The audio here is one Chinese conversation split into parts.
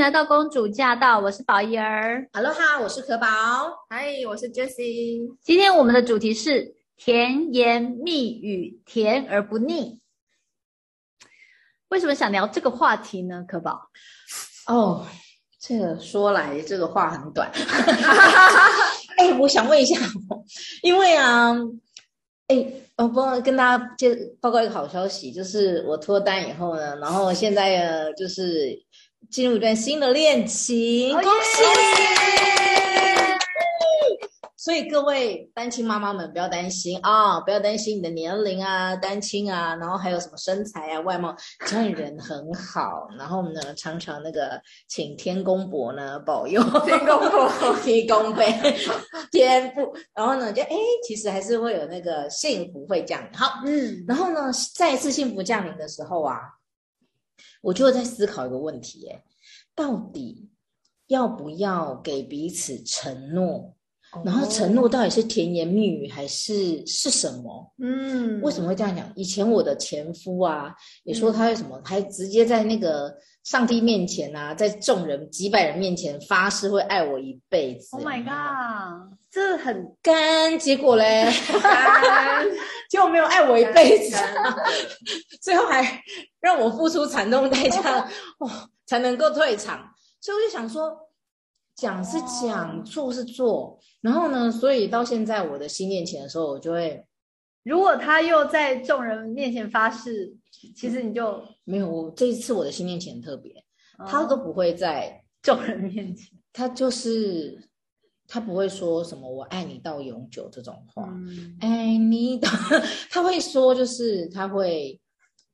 来到公主驾到，我是宝仪儿。Hello 哈，我是可宝。嗨，我是 Jessie。今天我们的主题是甜言蜜语，甜而不腻。为什么想聊这个话题呢？可宝？哦、oh,，这个说来这个话很短。哎、欸，我想问一下，因为啊，哎、欸，我帮跟大家介报告一个好消息，就是我脱单以后呢，然后现在呃，就是。进入一段新的恋情，恭喜！Yeah! 所以各位单亲妈妈们不要担心啊、哦，不要担心你的年龄啊，单亲啊，然后还有什么身材啊、外貌，只要你人很好，然后呢，常常那个请天公伯呢保佑，天公伯 提供呗，天赋，然后呢，就哎，其实还是会有那个幸福会降临。好，嗯，然后呢，再一次幸福降临的时候啊。我就在思考一个问题，哎，到底要不要给彼此承诺？哦、然后承诺到底是甜言蜜语还是是什么？嗯，为什么会这样讲？以前我的前夫啊，也说他为什么、嗯、还直接在那个上帝面前啊，在众人几百人面前发誓会爱我一辈子。Oh my god，这很干，结果嘞，结果 没有爱我一辈子，最后还让我付出惨重代价，哦，才能够退场。所以我就想说。讲是讲，做是做，然后呢，所以到现在我的新恋情的时候，我就会，如果他又在众人面前发誓，其实你就、嗯、没有。我这一次我的新恋情很特别，哦、他都不会在 众人面前，他就是他不会说什么“我爱你到永久”这种话，嗯、爱你到，他会说就是他会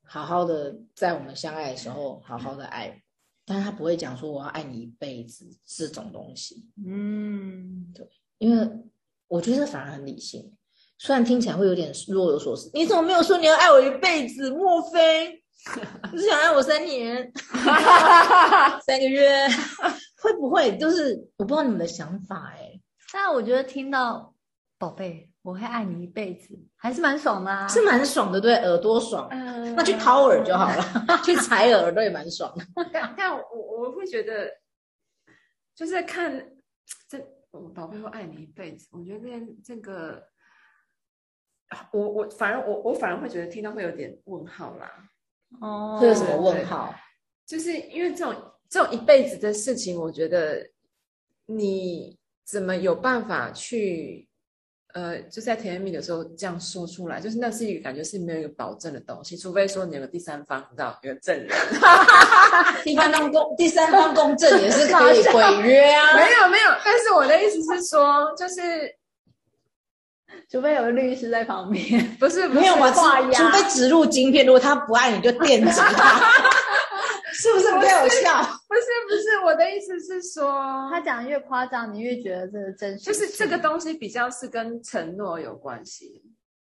好好的在我们相爱的时候好好的爱。但是他不会讲说我要爱你一辈子这种东西，嗯，对，因为我觉得反而很理性，虽然听起来会有点若有所思。你怎么没有说你要爱我一辈子？莫非 你是想爱我三年、三个月？会不会？就是我不知道你们的想法哎、欸。但我觉得听到宝贝。我会爱你一辈子，还是蛮爽的啊，是蛮爽的，对，耳朵爽，呃、那去掏耳就好了，去采耳朵也蛮爽的。但但我我会觉得，就是看这我宝贝会爱你一辈子，我觉得这个，我我反而我我反而会觉得听到会有点问号啦。哦，会有什么问号？就是因为这种这种一辈子的事情，我觉得你怎么有办法去？呃，就在甜言蜜语的时候这样说出来，就是那是一个感觉是没有一个保证的东西，除非说你有个第三方，你知道有个证人，第三方公第三方公证也是可以毁约啊。没有没有，但是我的意思是说，就是除非有个律师在旁边，不是，不是没有嘛？除非植入晶片，如果他不爱你就电击他。是不是比较有效？不是不是，我的意思是说，他讲的越夸张，你越觉得这个真实。就是这个东西比较是跟承诺有关系，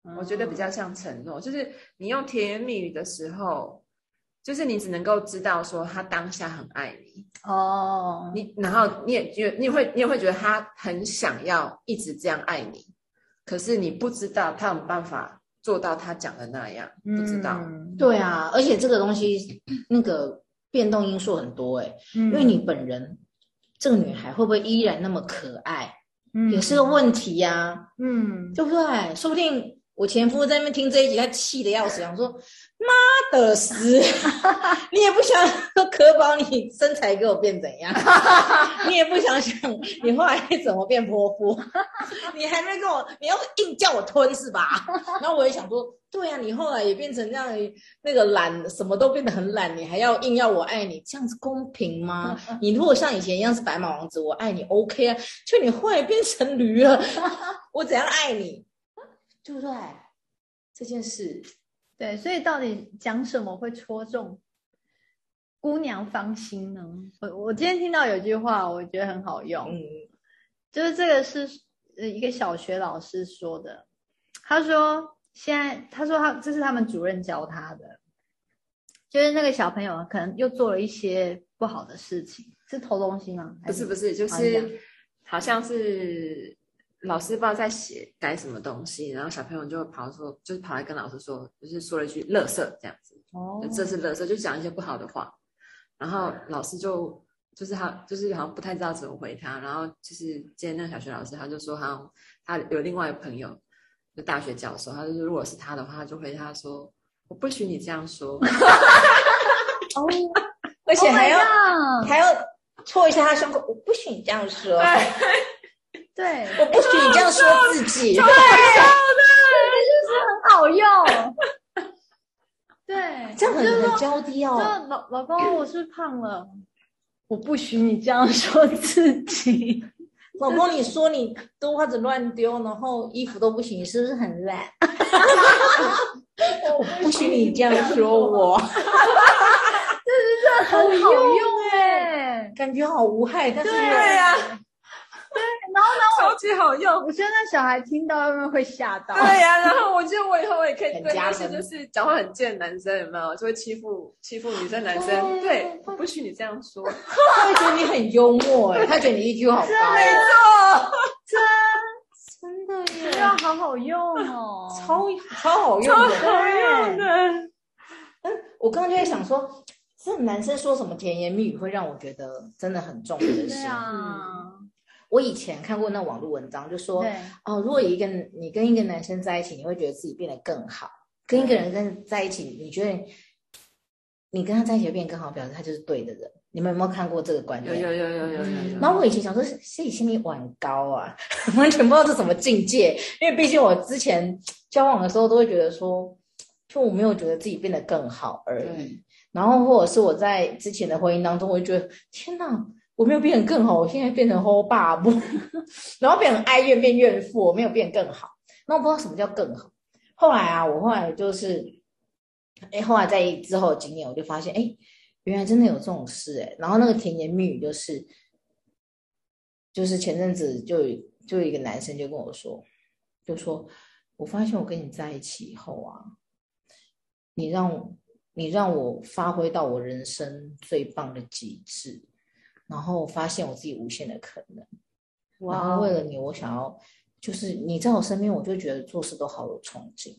嗯，我觉得比较像承诺。就是你用甜言蜜语的时候，就是你只能够知道说他当下很爱你哦，你然后你也觉你也会你也会觉得他很想要一直这样爱你，可是你不知道他有没有办法做到他讲的那样，不知道。嗯，对啊，而且这个东西那个。变动因素很多哎、欸，嗯，因为你本人这个女孩会不会依然那么可爱，嗯，也是个问题呀，啊，嗯，对不对？说不定我前夫在那边听这一集，他气得要死，想说。妈的死！你也不想可宝，你身材给我变怎样？你也不想想你后来怎么变泼妇？你还没跟我，你要硬叫我吞是吧？然后我也想说，对呀、啊，你后来也变成这样，那个懒，什么都变得很懒，你还要硬要我爱你，这样子公平吗？你如果像以前一样是白马王子，我爱你 OK 啊，就你后来变成驴了，我怎样爱你？对不对？这件事。对，所以到底讲什么会戳中姑娘芳心呢？我我今天听到有句话，我觉得很好用，嗯，就是这个是呃一个小学老师说的。他说现在他说他这是他们主任教他的，就是那个小朋友可能又做了一些不好的事情，是偷东西吗？不是不是，就是好像是。老师不知道在写改什么东西，然后小朋友就跑说，就是跑来跟老师说，就是说了一句“垃圾”这样子。哦，这是垃圾，就讲一些不好的话。然后老师就就是他就是好像不太知道怎么回他，然后就是今天那个小学老师他就说他他有另外一个朋友，就大学教授，他就说如果是他的话，他就回他说我不许你这样说，哦，而且还要、oh、还要戳一下他胸口，我不许你这样说，对，我不许你这样说自己，对，对，对，就是很好用。对，这样很很娇滴哦。就老老公，我是胖了，我不许你这样说自己。老公，你说你都袜子乱丢，然后衣服都不行，你是不是很懒？我不许你这样说我。这是真的很好用哎，感觉好无害，但是对呀。对，然后呢，超级好用。我觉得那小孩听到他们会吓到。对呀、啊，然后我觉得我以后我也可以对那些就是讲话很贱的男生有没有，就会欺负欺负女生男生。对，我不许你这样说。他会觉得你很幽默哎，他觉得你 EQ 好高。没错，真真的耶，这样好好用哦，超超好用的，超好用的。嗯，我刚刚就在想说，这男生说什么甜言蜜语会让我觉得真的很重的心。对啊。我以前看过那网络文章，就说哦，如果一个你跟一个男生在一起，你会觉得自己变得更好；跟一个人跟在一起，你觉得你跟他在一起会变得更好，表示他就是对的人。你们有没有看过这个观点？有有有有有有。然后我以前想说，自己心里玩高啊，完全不知道这什么境界。因为毕竟我之前交往的时候，都会觉得说，就我没有觉得自己变得更好而已。然后或者是我在之前的婚姻当中，我就觉得天哪。我没有变得更好，我现在变成后爸不，然后变成哀怨变怨妇，我没有变更好。那我不知道什么叫更好。后来啊，我后来就是，哎，后来在之后的经验，我就发现，哎，原来真的有这种事哎。然后那个甜言蜜语就是，就是前阵子就就一个男生就跟我说，就说，我发现我跟你在一起以后啊，你让你让我发挥到我人生最棒的极致。然后发现我自己无限的可能，哇！然后为了你，我想要就是你在我身边，我就觉得做事都好有冲劲。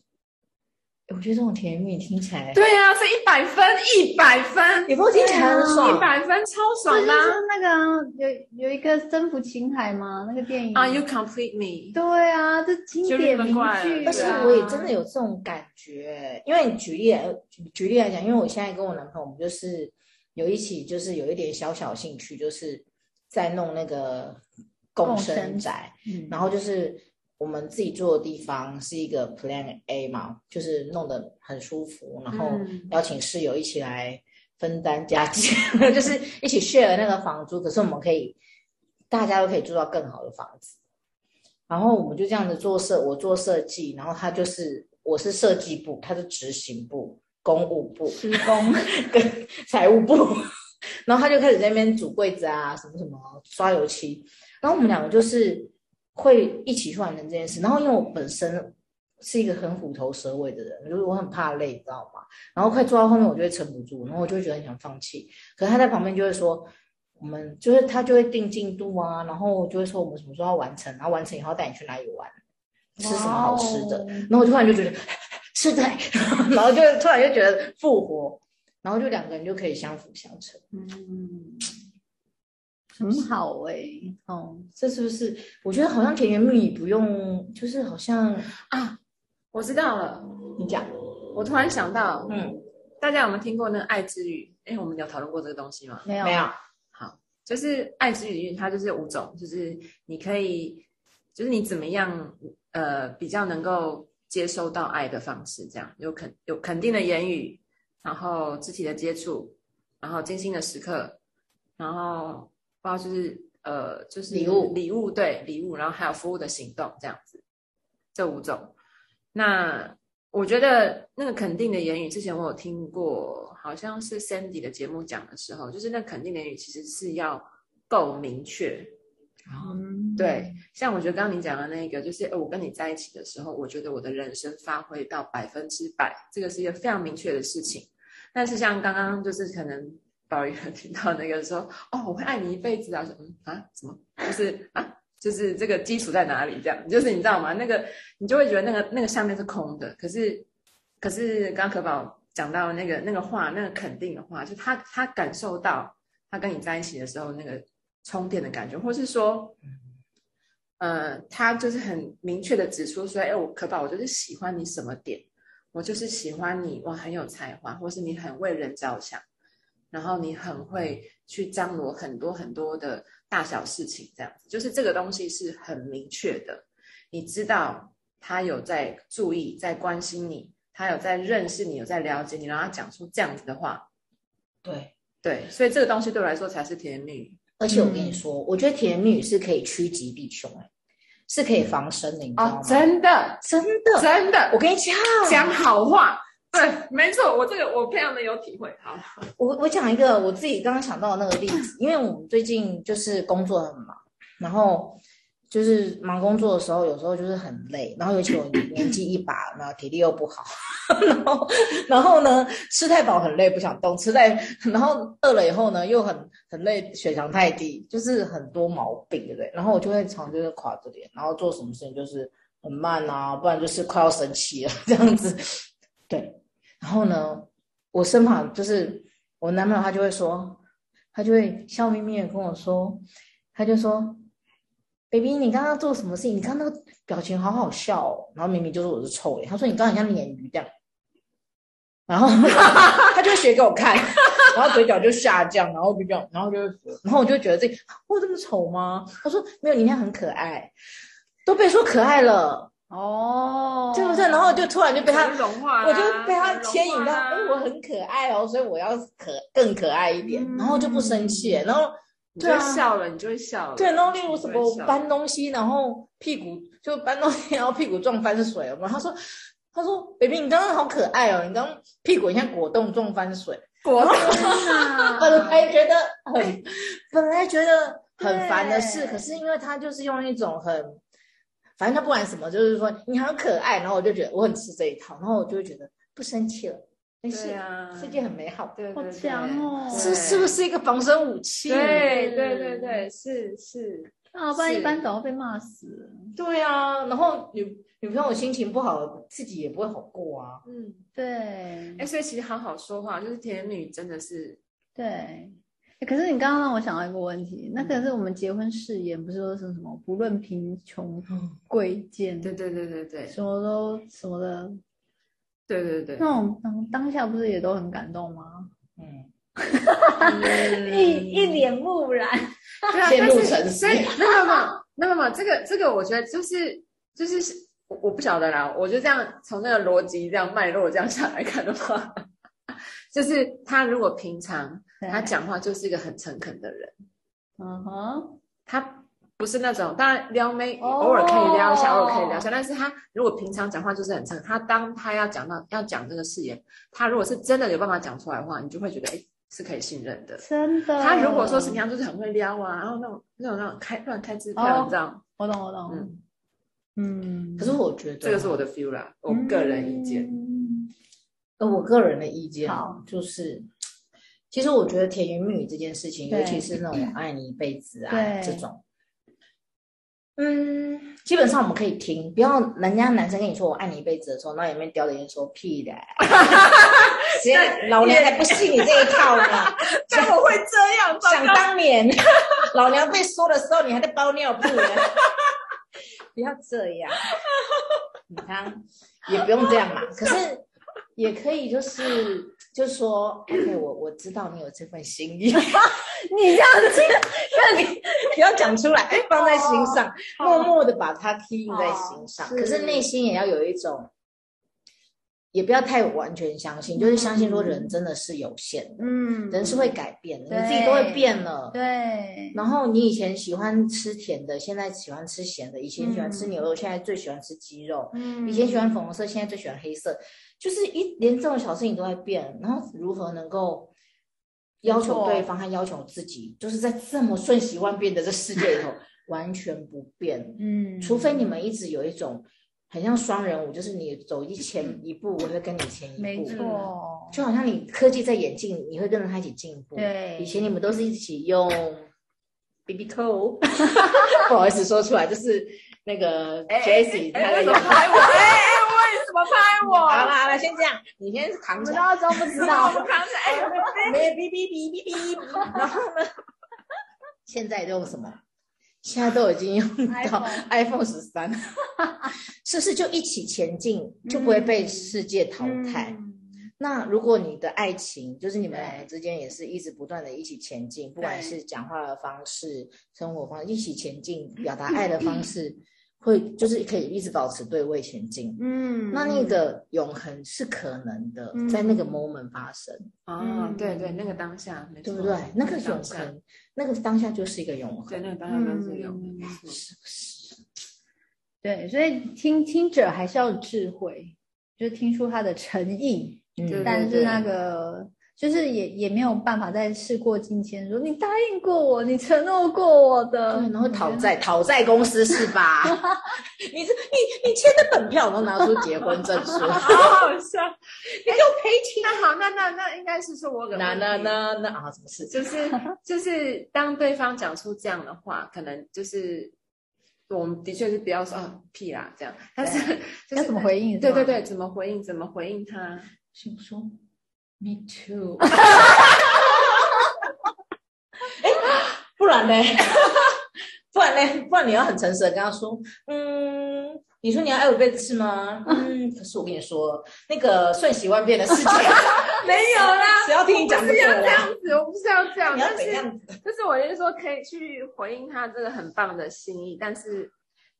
我觉得这种甜言蜜语听起来，对呀、啊，是一百分，一百分，你不听起来很爽，一百分超爽的、啊。就是那个有有一个征服情海吗？那个电影？Are you complete me？对啊，这经典名句。但是我也真的有这种感觉，因为你举例来举例来讲，因为我现在跟我男朋友，我们就是。有一起就是有一点小小兴趣，就是在弄那个共生宅，嗯、然后就是我们自己住的地方是一个 Plan A 嘛，就是弄得很舒服，然后邀请室友一起来分担家计，嗯、就是一起 share 那个房租，可是我们可以大家都可以住到更好的房子，然后我们就这样子做设，我做设计，然后他就是我是设计部，他是执行部。公务部、施工 跟财务部，然后他就开始在那边组柜子啊，什么什么刷油漆，然后我们两个就是会一起去完成这件事。然后因为我本身是一个很虎头蛇尾的人，就是我很怕累，你知道吗？然后快做到后面，我就会撑不住，然后我就会觉得很想放弃。可是他在旁边就会说，我们就是他就会定进度啊，然后就会说我们什么时候要完成，然后完成以后带你去哪里玩，吃什么好吃的。然后我就突然就觉得。是的，然后就突然就觉得复活，然后就两个人就可以相辅相成，嗯，很好哎、欸，哦，这是不是？我觉得好像甜言蜜语不用，就是好像啊，我知道了，你讲，我突然想到，嗯，大家有没有听过那个爱之语？哎，我们有讨论过这个东西吗？没有，没有。好，就是爱之语，它就是五种，就是你可以，就是你怎么样，呃，比较能够。接收到爱的方式，这样有肯有肯定的言语，然后肢体的接触，然后精心的时刻，然后包括就是呃就是礼物礼物对礼物，然后还有服务的行动这样子，这五种。那我觉得那个肯定的言语，之前我有听过，好像是 Sandy 的节目讲的时候，就是那肯定的言语其实是要够明确。嗯，对，像我觉得刚刚你讲的那个，就是我跟你在一起的时候，我觉得我的人生发挥到百分之百，这个是一个非常明确的事情。但是像刚刚就是可能宝仪听到那个说，哦，我会爱你一辈子啊，说嗯啊，什么就是啊，就是这个基础在哪里？这样，就是你知道吗？那个你就会觉得那个那个下面是空的。可是可是刚刚可宝讲到那个那个话，那个肯定的话，就他他感受到他跟你在一起的时候那个充电的感觉，或是说，呃，他就是很明确的指出说，哎，我可宝，我就是喜欢你什么点，我就是喜欢你，哇，很有才华，或是你很为人着想，然后你很会去张罗很多很多的大小事情，这样子，就是这个东西是很明确的，你知道他有在注意，在关心你。他有在认识你，有在了解你，让他讲出这样子的话，对对，所以这个东西对我来说才是甜言蜜语。而且我跟你说，嗯、我觉得甜言蜜语是可以趋吉避凶，是可以防身的，你知道吗？哦、真的，真的，真的，我跟你讲，讲好话，对，没错，我这个我非常的有体会。好，我我讲一个我自己刚刚想到的那个例子，因为我们最近就是工作很忙，然后。就是忙工作的时候，有时候就是很累，然后尤其我年纪一把，然后体力又不好，然后然后呢，吃太饱很累，不想动，吃太然后饿了以后呢，又很很累，血糖太低，就是很多毛病，对不对？然后我就会常就是垮着脸，然后做什么事情就是很慢啊，不然就是快要生气了 这样子，对。然后呢，我身旁就是我男朋友，他就会说，他就会笑眯眯的跟我说，他就说。baby，你刚刚做什么事情？你看那个表情好好笑哦，然后明明就是我是臭脸。他说你刚刚很像鲶鱼这样，然后 他就会学给我看，然后嘴角就下降，然后就这样，然后就，然后我就觉得自己我这么丑吗？他说没有，你看很可爱，都被说可爱了哦，对不对？然后就突然就被他融化，我就被他牵引到，哎，我很可爱哦，所以我要可更可爱一点，然后就不生气，然后。你就笑了，你就会笑了。对，然后例如什么搬东西，然后屁股就搬东西，然后屁股撞翻水了嘛。他说：“他说，baby，你刚刚好可爱哦，你刚刚屁股像果冻撞翻水，果冻啊！本来觉得很，本来觉得很烦的事，可是因为他就是用一种很，反正他不管什么，就是说你好可爱，然后我就觉得我很吃这一套，然后我就会觉得不生气了。”对啊，世界很美好，对对对，好强哦！是是不是一个防身武器？对对对对，是是。那，不然一般早就被骂死。对啊，然后女女朋友心情不好，自己也不会好过啊。嗯，对。哎，所以其实好好说话，就是甜女，真的是对。可是你刚刚让我想到一个问题，那可是我们结婚誓言，不是说是什么不论贫穷贵贱？对对对对对，什么都什么的。对对对，那种当当下不是也都很感动吗？嗯，一一脸木然，陷入沉思。那么那么这个这个，我觉得就是就是我我不晓得啦。我就这样从那个逻辑这样脉络这样下来看的话，就是他如果平常他讲话就是一个很诚恳的人，嗯哼，他。不是那种，当然撩妹偶尔可以撩一下，oh. 偶尔可以撩一下。但是他如果平常讲话就是很正，他当他要讲到要讲这个誓言，他如果是真的有办法讲出来的话，你就会觉得哎是可以信任的。真的。他如果说是平常就是很会撩啊，然后那种那种那种开乱开支票，你知道？我懂我懂。嗯嗯。可是我觉得这个是我的 feel 啦，我个人意见。呃，我个人的意见就是，其实我觉得甜言蜜语这件事情，尤其是那种爱你一辈子啊这种。嗯，基本上我们可以听，不要人家男生跟你说我爱你一辈子的时候，那里面叼着烟说屁的，老娘才不信你这一套呢！怎么会这样？想当年，老娘被说的时候，你还在包尿布呢！不要这样，你看也不用这样嘛。可是也可以，就是就说，OK，我我知道你有这份心意。你这样子，那你不要讲出来，放在心上，默默的把它刻印在心上。可是内心也要有一种，也不要太完全相信，就是相信说人真的是有限的，嗯，人是会改变的，你自己都会变了，对。然后你以前喜欢吃甜的，现在喜欢吃咸的；以前喜欢吃牛肉，现在最喜欢吃鸡肉；嗯以前喜欢粉红色，现在最喜欢黑色。就是一连这种小事情都在变，然后如何能够？要求对方和要求自己，就是在这么瞬息万变的这世界里头，完全不变。嗯，除非你们一直有一种很像双人舞，就是你走一前一步，我会跟你前一步。没错，就好像你科技在演进，你会跟着他一起进步。对，以前你们都是一起用 BB Call，不好意思说出来，就是那个 Jessie 他的。哎哎，我哎哎，为什么？拍我？好了好了，先这样，你先扛着。不知道装不知道？我扛着。哎，没哔哔哔哔哔。然后呢？现在用什么？现在都已经用到 iPhone 十三，是不是就一起前进，就不会被世界淘汰？嗯。嗯那如果你的爱情就是你们两个之间也是一直不断的一起前进，不管是讲话的方式、生活方式，一起前进，表达爱的方式，会就是可以一直保持对位前进。嗯，那那个永恒是可能的，在那个 moment 发生。哦，对对，那个当下，对不对？那个永恒，那个当下就是一个永恒。对，那个当下就是永恒。是不是？对，所以听听者还是要有智慧，就听出他的诚意。嗯、但是那个就是也也没有办法再事过境迁，说你答应过我，你承诺过我的，然后讨债讨债公司是吧？你是你你签的本票，然后拿出结婚证书，好好笑，你给我赔钱。那好，那那那应该是说我那那那那啊，什么事？就是就是当对方讲出这样的话，可能就是我们的确是不要说啊屁啦这样，但是要怎么回应？对对对，怎么回应？怎么回应他？先说，Me too。不然呢？不然呢？不然你要很诚实的跟他说，嗯，你说你要爱我一辈子是吗？嗯，可是我跟你说，那个瞬息万变的世界 没有啦。只要听你讲这个，这样子，我不是要这样，你要怎样子？就是我就是说，可以去回应他这个很棒的心意，但是，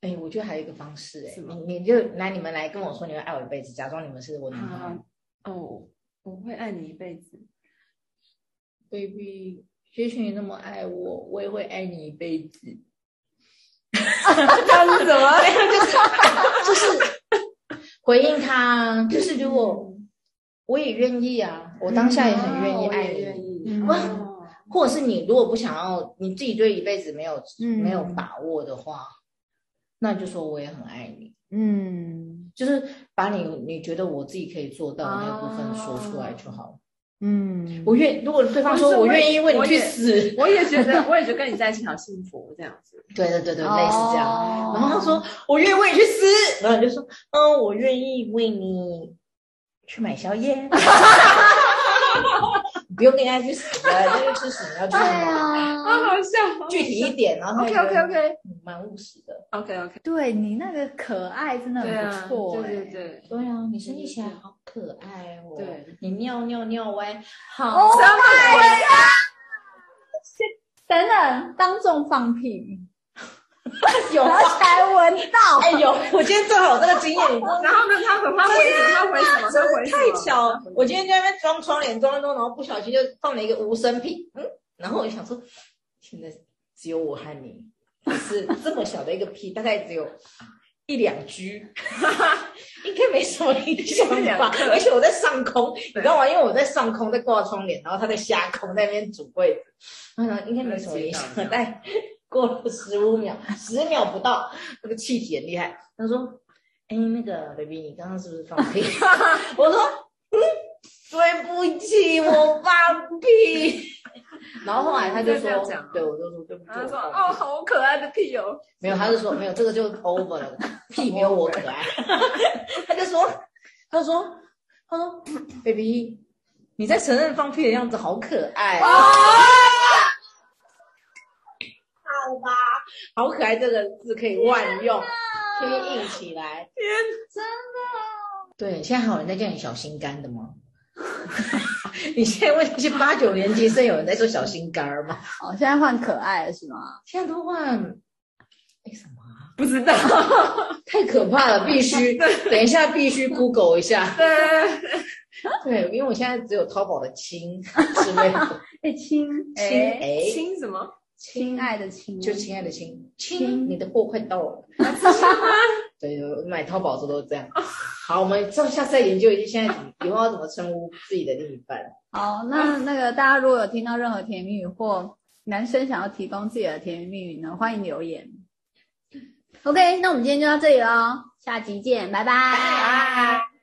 哎，我觉得还有一个方式，哎，你你就来，你们来跟我说，你会爱我一辈子，假装你们是我男朋友。哦，我会爱你一辈子，baby。谢谢你那么爱我，我也会爱你一辈子。他是什么？就是回应他，就是如果我也愿意啊，我当下也很愿意爱你。愿意。或者是你如果不想要，你自己对一辈子没有没有把握的话，那就说我也很爱你。嗯，就是把你你觉得我自己可以做到的那部分说出来就好了。嗯，我愿如果对方说我愿意为你去死，我也觉得我也觉得跟你在一起好幸福这样子。对对对对，类似这样。然后他说我愿意为你去死，然后你就说嗯，我愿意为你去买宵夜。不用跟人家去死了，那就吃屎，你要去啊，好好笑，具体一点，然后 OK OK OK，蛮务实的，OK OK，对你那个可爱真的很不错，对对对，对。啊，你生气起来好可爱哦，对，你尿尿尿歪，好。可爱呀，等等，当众放屁。有才闻到，哎有！我今天正好有这个经验，然后呢，他很怕回？他回什么？他回太巧，我今天在那边装窗帘，装一装，然后不小心就放了一个无声屁，嗯，然后我就想说，现在只有我和你，是这么小的一个屁，大概只有一两 G，应该没什么影响吧？而且我在上空，你知道吗？因为我在上空在挂窗帘，然后他在下空在那边煮柜子，嗯，应该没什么影响，但。过了十五秒，十秒不到，那个气体很厉害。他说：“哎，那个 baby，你刚刚是不是放屁？” 我说：“嗯，对不起，我放屁。”然后后来他就说：“对，我就说对不起。”他说：“哦，好可爱的屁哦。”没有，他就说没有，这个就 over 了，屁没有我可爱。他就说：“他说，他说，baby，你在承认放屁的样子好可爱。”好吧，好可爱，这个字可以万用，可以硬起来。天，真的。对，现在还有人在叫你小心肝的吗？你现在问那些八九年级生，有人在说小心肝吗？哦，现在换可爱了是吗？现在都换，为什么？不知道，太可怕了，必须 等一下必须 Google 一下。对，对，因为我现在只有淘宝的亲之类的。哎，亲亲哎，亲什么？亲爱的亲，就亲爱的亲，亲，你的货快到了。对，买淘宝的时候都是这样。好，我们下下次再研究一下，现在以后要怎么称呼自己的另一半。好，那那个大家如果有听到任何甜言蜜语，或男生想要提供自己的甜言蜜语呢，欢迎留言。OK，那我们今天就到这里喽，下集见，拜拜。拜拜。